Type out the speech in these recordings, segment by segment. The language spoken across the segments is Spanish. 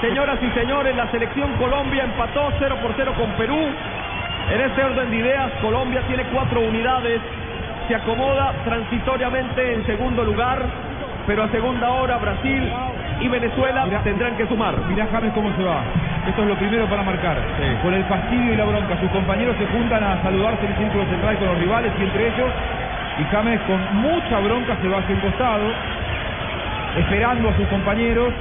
Señoras y señores, la selección Colombia empató 0 por 0 con Perú. En este orden de ideas, Colombia tiene cuatro unidades, se acomoda transitoriamente en segundo lugar, pero a segunda hora Brasil y Venezuela tendrán que sumar. Mirá James cómo se va. Esto es lo primero para marcar. Con el fastidio y la bronca. Sus compañeros se juntan a saludarse en el círculo central con los rivales y entre ellos. Y James con mucha bronca se va hacia el costado, esperando a sus compañeros,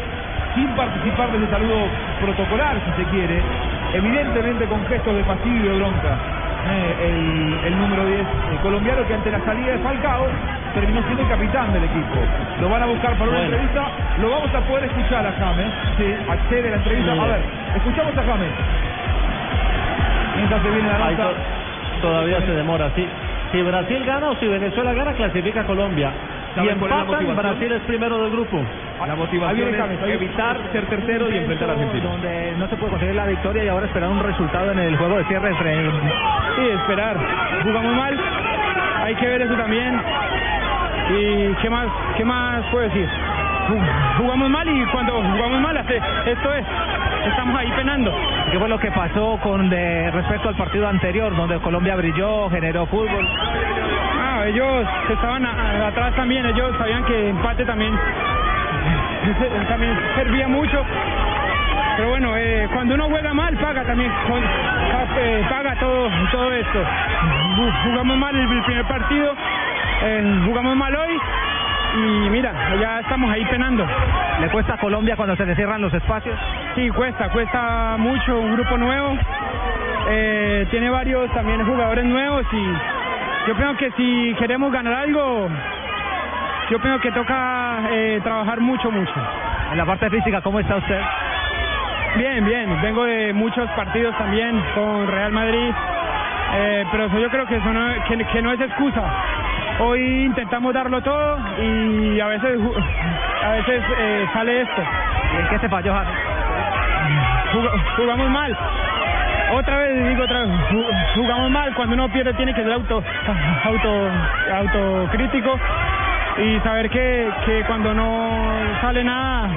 sin participar de ese saludo protocolar, si se quiere. Evidentemente con gestos de fastidio y de bronca. Eh, el, número 10 el colombiano que ante la salida de Falcao terminó siendo el capitán del equipo. Lo van a buscar para una entrevista. Lo vamos a poder escuchar a James. Sí, accede a la entrevista. A ver, escuchamos a James. Mientras se viene la nota. Todavía se demora, sí. Si Brasil gana o si Venezuela gana, clasifica Colombia. Y empatan, Brasil es primero del grupo. La motivación es evitar ser tercero y enfrentar a Argentina. Donde no se puede conseguir la victoria y ahora esperar un resultado en el juego de cierre. Sí, esperar. Jugamos mal. Hay que ver eso también. ¿Y qué más, qué más puedo decir? Jugamos mal y cuando jugamos mal, esto es, estamos ahí penando. ¿Qué fue lo que pasó con de respecto al partido anterior, donde Colombia brilló, generó fútbol? Ah, ellos estaban atrás también, ellos sabían que empate también, también servía mucho. Pero bueno, eh, cuando uno juega mal, paga también, eh, paga todo, todo esto. Jugamos mal el primer partido, eh, jugamos mal hoy y mira, ya estamos ahí penando. ¿Le cuesta a Colombia cuando se le cierran los espacios? Sí, cuesta, cuesta mucho, un grupo nuevo. Eh, tiene varios también jugadores nuevos y yo creo que si queremos ganar algo, yo creo que toca eh, trabajar mucho, mucho. En la parte física, ¿cómo está usted? Bien, bien. Vengo de muchos partidos también con Real Madrid, eh, pero eso yo creo que, eso no, que no es excusa. Hoy intentamos darlo todo y a veces a veces eh, sale esto. ¿Y en qué se falló, jugamos mal. Otra vez, digo otra vez, jugamos mal. Cuando uno pierde tiene que ser auto, auto, autocrítico y saber que, que cuando no sale nada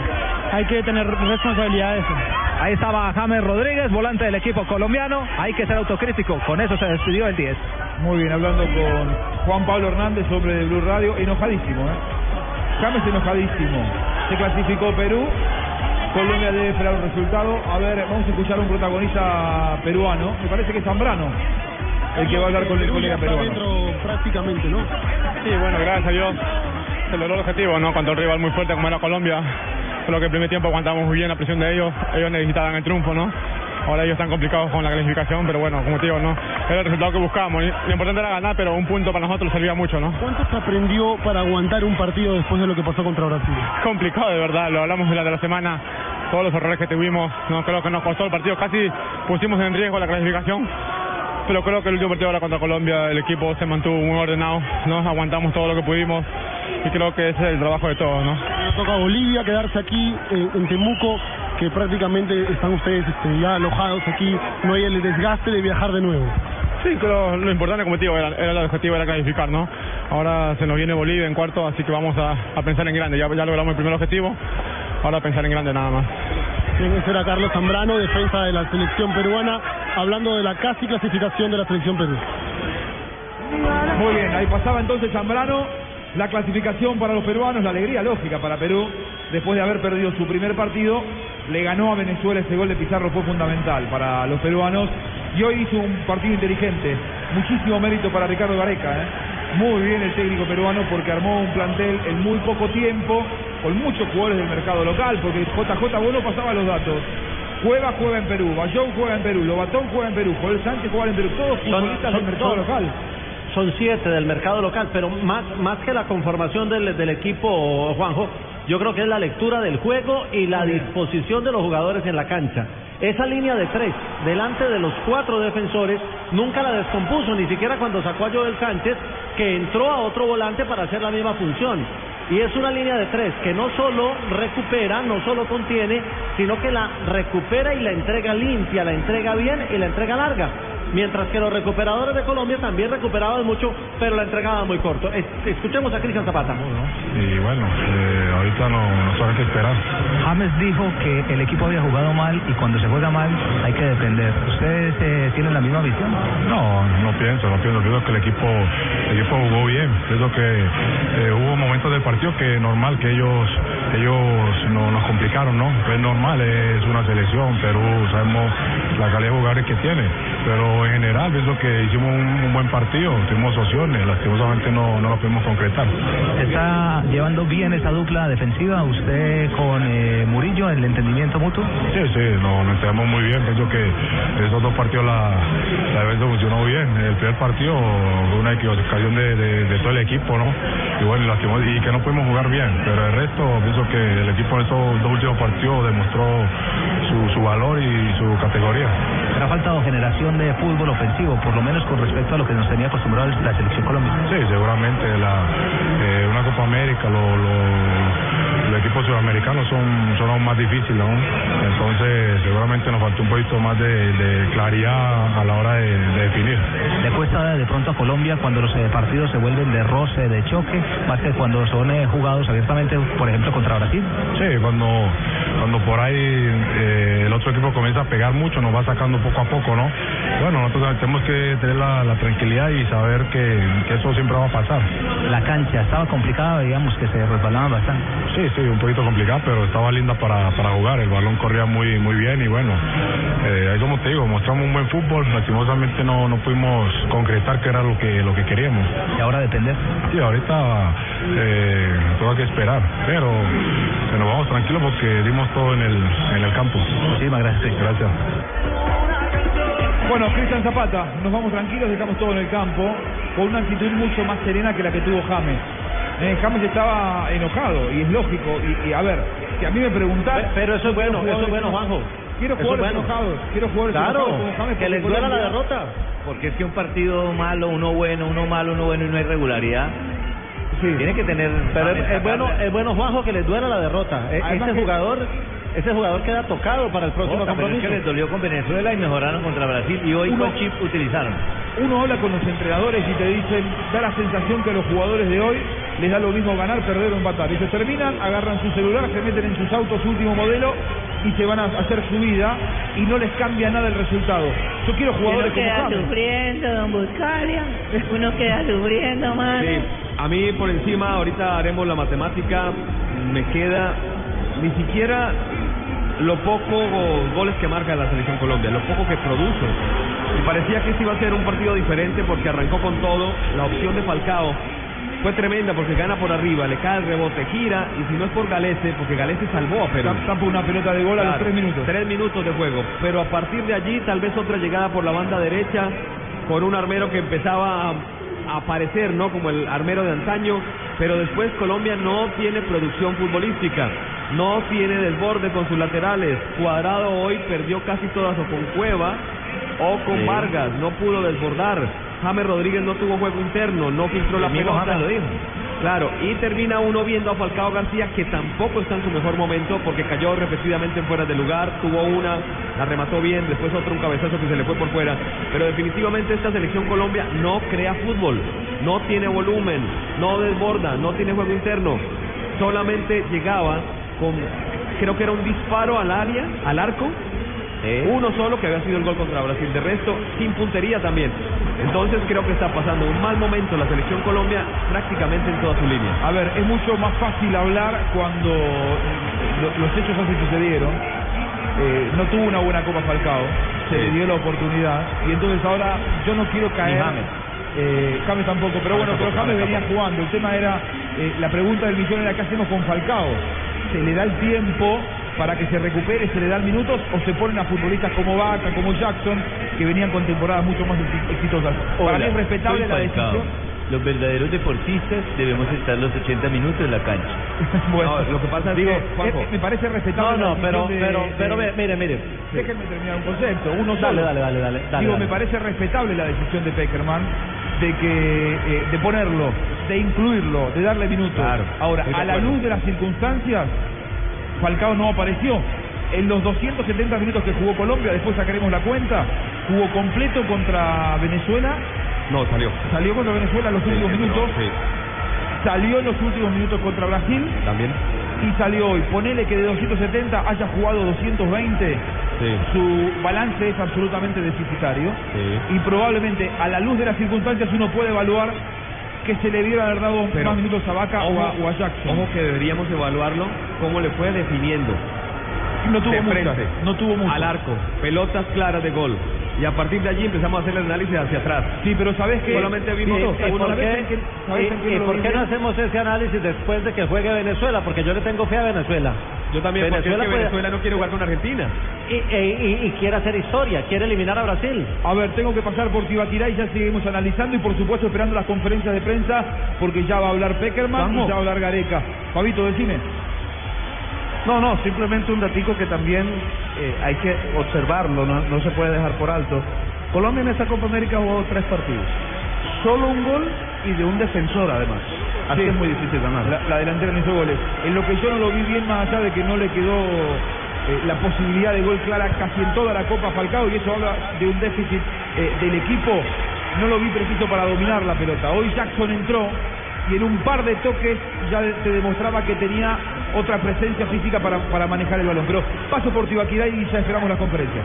hay que tener responsabilidad de eso. Ahí estaba James Rodríguez, volante del equipo colombiano. Hay que ser autocrítico. Con eso se despidió el 10. Muy bien, hablando con Juan Pablo Hernández, sobre de Blue Radio, enojadísimo, ¿eh? James enojadísimo. Se clasificó Perú, Colombia debe esperar un resultado. A ver, vamos a escuchar a un protagonista peruano, me parece que es Zambrano, el que va a hablar con el colega peruano. Dentro, prácticamente, ¿no? Sí, bueno, gracias a Dios. El objetivo, ¿no? Contra un rival muy fuerte como era Colombia. Creo que el primer tiempo aguantamos muy bien la presión de ellos. Ellos necesitaban el triunfo, ¿no? Ahora ellos están complicados con la clasificación, pero bueno, como te digo, ¿no? Era el resultado que buscábamos. Lo importante era ganar, pero un punto para nosotros servía mucho, ¿no? ¿Cuánto se aprendió para aguantar un partido después de lo que pasó contra Brasil? Complicado, de verdad. Lo hablamos de la de la semana. Todos los errores que tuvimos, no creo que nos costó el partido. Casi pusimos en riesgo la clasificación. Pero creo que el último partido ahora contra Colombia, el equipo se mantuvo muy ordenado. Nos aguantamos todo lo que pudimos y creo que ese es el trabajo de todos, ¿no? toca a Bolivia quedarse aquí eh, en Temuco que prácticamente están ustedes este, ya alojados aquí, no hay el desgaste de viajar de nuevo. Sí, pero lo importante, como te digo, era, el objetivo, era clasificar, ¿no? Ahora se nos viene Bolivia en cuarto, así que vamos a, pensar en grande. Ya, ya logramos el primer objetivo, ahora pensar en grande nada más. Bien, ese era Carlos Zambrano, defensa de la selección peruana, hablando de la casi clasificación de la selección Perú. Muy bien, ahí pasaba entonces Zambrano, la clasificación para los peruanos, la alegría lógica para Perú, después de haber perdido su primer partido, le ganó a Venezuela ese gol de Pizarro fue fundamental para los peruanos y hoy hizo un partido inteligente. Muchísimo mérito para Ricardo Gareca. ¿eh? Muy bien el técnico peruano porque armó un plantel en muy poco tiempo con muchos jugadores del mercado local porque JJ Bono pasaba los datos. Cueva juega en Perú, Bayón juega en Perú, Lobatón juega en Perú, Joel Sánchez juega en Perú, todos futbolistas del mercado local son siete del mercado local, pero más, más que la conformación del, del, equipo, Juanjo, yo creo que es la lectura del juego y la disposición de los jugadores en la cancha. Esa línea de tres, delante de los cuatro defensores, nunca la descompuso, ni siquiera cuando sacó a Joel Sánchez, que entró a otro volante para hacer la misma función. Y es una línea de tres que no solo recupera, no solo contiene, sino que la recupera y la entrega limpia, la entrega bien y la entrega larga. Mientras que los recuperadores de Colombia también recuperaban mucho, pero la entregaban muy corto. Es- escuchemos a Cristian Zapata. Y bueno, ahorita no, no sabe qué esperar. James dijo que el equipo había jugado mal y cuando se juega mal hay que depender. ¿Ustedes eh, tienen la misma visión? No, no pienso, no pienso. Pienso que el equipo, el equipo jugó bien. Pienso que eh, hubo momentos del partido que normal que ellos, ellos no, nos complicaron, ¿no? Es normal, es una selección. Perú, sabemos la calidad de jugadores que tiene. Pero en general pienso que hicimos un, un buen partido, tuvimos opciones, lastimosamente no, no lo pudimos concretar. ¿Se está llevando bien esa dupla defensiva usted con eh, Murillo, el entendimiento mutuo? Sí, sí, nos, nos entendemos muy bien. Pienso que esos dos partidos la, la defensa funcionó bien. El primer partido fue una equivocación de, de, de todo el equipo, ¿no? Y bueno, y que no pudimos jugar bien. Pero el resto, pienso que el equipo en estos dos últimos partidos demostró su, su valor y su categoría. Pero ha faltado generación de fútbol ofensivo, por lo menos con respecto a lo que nos tenía acostumbrado la selección colombiana. Sí, seguramente la, eh, una Copa América, lo- lo- los equipos sudamericanos son, son aún más difíciles, ¿no? Entonces, seguramente nos faltó un poquito más de, de claridad a la hora de, de definir. ¿Le cuesta de pronto a Colombia cuando los eh, partidos se vuelven de roce, de choque, más que cuando son eh, jugados abiertamente, por ejemplo, contra Brasil? Sí, cuando, cuando por ahí eh, el otro equipo comienza a pegar mucho, nos va sacando poco a poco, ¿no? Bueno, nosotros tenemos que tener la, la tranquilidad y saber que, que eso siempre va a pasar. La cancha estaba complicada, digamos que se resbalaban bastante. Sí, sí, un poquito complicado, pero estaba linda para, para jugar. El balón corría muy muy bien y bueno, eh, ahí como te digo, mostramos un buen fútbol. Lastimosamente no, no pudimos concretar que era lo que lo que queríamos. Y ahora depender. Sí, ahorita eh, todo que esperar, pero nos vamos tranquilos porque dimos todo en el, en el campo. Muchísimas gracias. Gracias. Bueno, Cristian Zapata, nos vamos tranquilos, dejamos todo en el campo, con una actitud mucho más serena que la que tuvo James. Eh, James estaba enojado y es lógico. Y, y, a ver, si a mí me preguntan. Pero eso es bueno, eso es bueno, Juanjo. Quiero jugadores bueno. enojados. Quiero jugadores Claro, enojados como James. que les duela la derrota. Porque es que un partido malo, uno bueno, uno malo, uno bueno y no hay regularidad. Tiene que tener. Pero es, es bueno, es bueno Juanjo que les duela la derrota. E- Además Ese que- jugador, ese jugador queda tocado para el próximo Otra, pero es compromiso. que les dolió con Venezuela y mejoraron contra Brasil. Y hoy, Uno- ¿cuál chip utilizaron? Uno habla con los entrenadores y te dicen, da la sensación que los jugadores de hoy les da lo mismo ganar, perder o empatar. Y se terminan, agarran su celular, se meten en sus autos último modelo y se van a hacer su vida y no les cambia nada el resultado. Yo quiero jugadores Uno como queda James. sufriendo, don Buscalia. Uno queda sufriendo, mano. Sí, a mí por encima, ahorita haremos la matemática, me queda ni siquiera lo poco goles que marca la selección Colombia, lo poco que produce. Y parecía que este iba a ser un partido diferente porque arrancó con todo, la opción de Falcao fue tremenda porque gana por arriba, le cae el rebote, gira y si no es por Galese, porque Galese salvó a Perú. Tam- Tampa una pelota de gol a los tres minutos. Tres minutos de juego. Pero a partir de allí, tal vez otra llegada por la banda derecha, con un armero que empezaba a, a aparecer, ¿no? Como el armero de antaño. Pero después Colombia no tiene producción futbolística. No tiene desborde con sus laterales. Cuadrado hoy perdió casi todas o con Cueva o con Sí. Vargas. No pudo desbordar. James Rodríguez no tuvo juego interno, no filtró la pelota. Lo dijo. Claro, y termina uno viendo a Falcao García que tampoco está en su mejor momento porque cayó repetidamente en fuera de lugar, tuvo una, la remató bien, después otro un cabezazo que se le fue por fuera, pero definitivamente esta selección Colombia no crea fútbol, no tiene volumen, no desborda, no tiene juego interno, solamente llegaba con, creo que era un disparo al área, al arco, uno solo que había sido el gol contra Brasil, de resto sin puntería también. Entonces creo que está pasando un mal momento la selección Colombia prácticamente en toda su línea. A ver, es mucho más fácil hablar cuando lo- los hechos así sucedieron. Eh, no tuvo una buena Copa Falcao, se le dio la oportunidad y entonces ahora yo no quiero caer. James. Eh, James tampoco, pero bueno, pero James venía jugando. El tema era, eh, la pregunta del millón era qué hacemos con Falcao. ¿Se le da el tiempo para que se recupere, se le dan minutos o se ponen a futbolistas como Vaca, como Jackson, que venían con temporadas mucho más exi- exitosas? Para mí es respetable la decisión. Los verdaderos deportistas debemos estar los 80 minutos en la cancha. Bueno, No, lo que pasa es que, Juanjo, eh, me parece respetable No, no, pero, de- pero, pero mire, mire. Déjenme terminar un concepto, uno Dale, dale, dale, dale, dale, Digo, dale. me parece respetable la decisión de Peckerman de que eh, de ponerlo, de incluirlo, de darle minutos. Claro, Ahora, a la luz de las circunstancias, Falcao no apareció. En los 270 minutos que jugó Colombia, después sacaremos la cuenta, jugó completo contra Venezuela, No, salió. salió contra Venezuela en los Sí, últimos minutos, sí. salió en los últimos minutos contra Brasil También. y salió hoy. Ponele que de 270 haya jugado 220, Sí. su balance es absolutamente deficitario y probablemente a la luz de las circunstancias uno puede evaluar que se le dieron haber dado Pero, más minutos a Vaca o a, o a Jackson. ojo que deberíamos evaluarlo cómo le fue definiendo. no tuvo de muchas, frente, no tuvo muchas. Al arco, pelotas claras de gol. Y a partir de allí empezamos a hacer el análisis hacia atrás. Sí, pero sabes que Solamente vimos ¿Y, dos. y por ¿sabes qué, en qué- y- por qué no hacemos ese análisis después de que juegue Venezuela? Porque yo le tengo fe a Venezuela. Yo también, porque es Venezuela que puede- Venezuela no quiere jugar con Argentina. Y, y- y quiere hacer historia, quiere eliminar a Brasil. A ver, tengo que pasar por Tibaquirá y ya seguimos analizando y por supuesto esperando las conferencias de prensa porque ya va a hablar Peckerman y ya va a hablar Gareca. Fabito, decime. No, no, simplemente un datico que también eh, hay que observarlo, no, no se puede dejar por alto. Colombia en esta Copa América jugó tres partidos. Solo un gol y de un defensor además. Así Sí. es muy difícil ganar. La, la delantera no hizo goles. En lo que yo no lo vi bien, más allá de que no le quedó eh, la posibilidad de gol clara casi en toda la Copa Falcao, y eso habla de un déficit eh, del equipo, no lo vi preciso para dominar la pelota. Hoy Jackson entró y en un par de toques ya te demostraba que tenía otra presencia física para, para manejar el balón. Pero paso por Tibaquirá y ya esperamos las conferencias.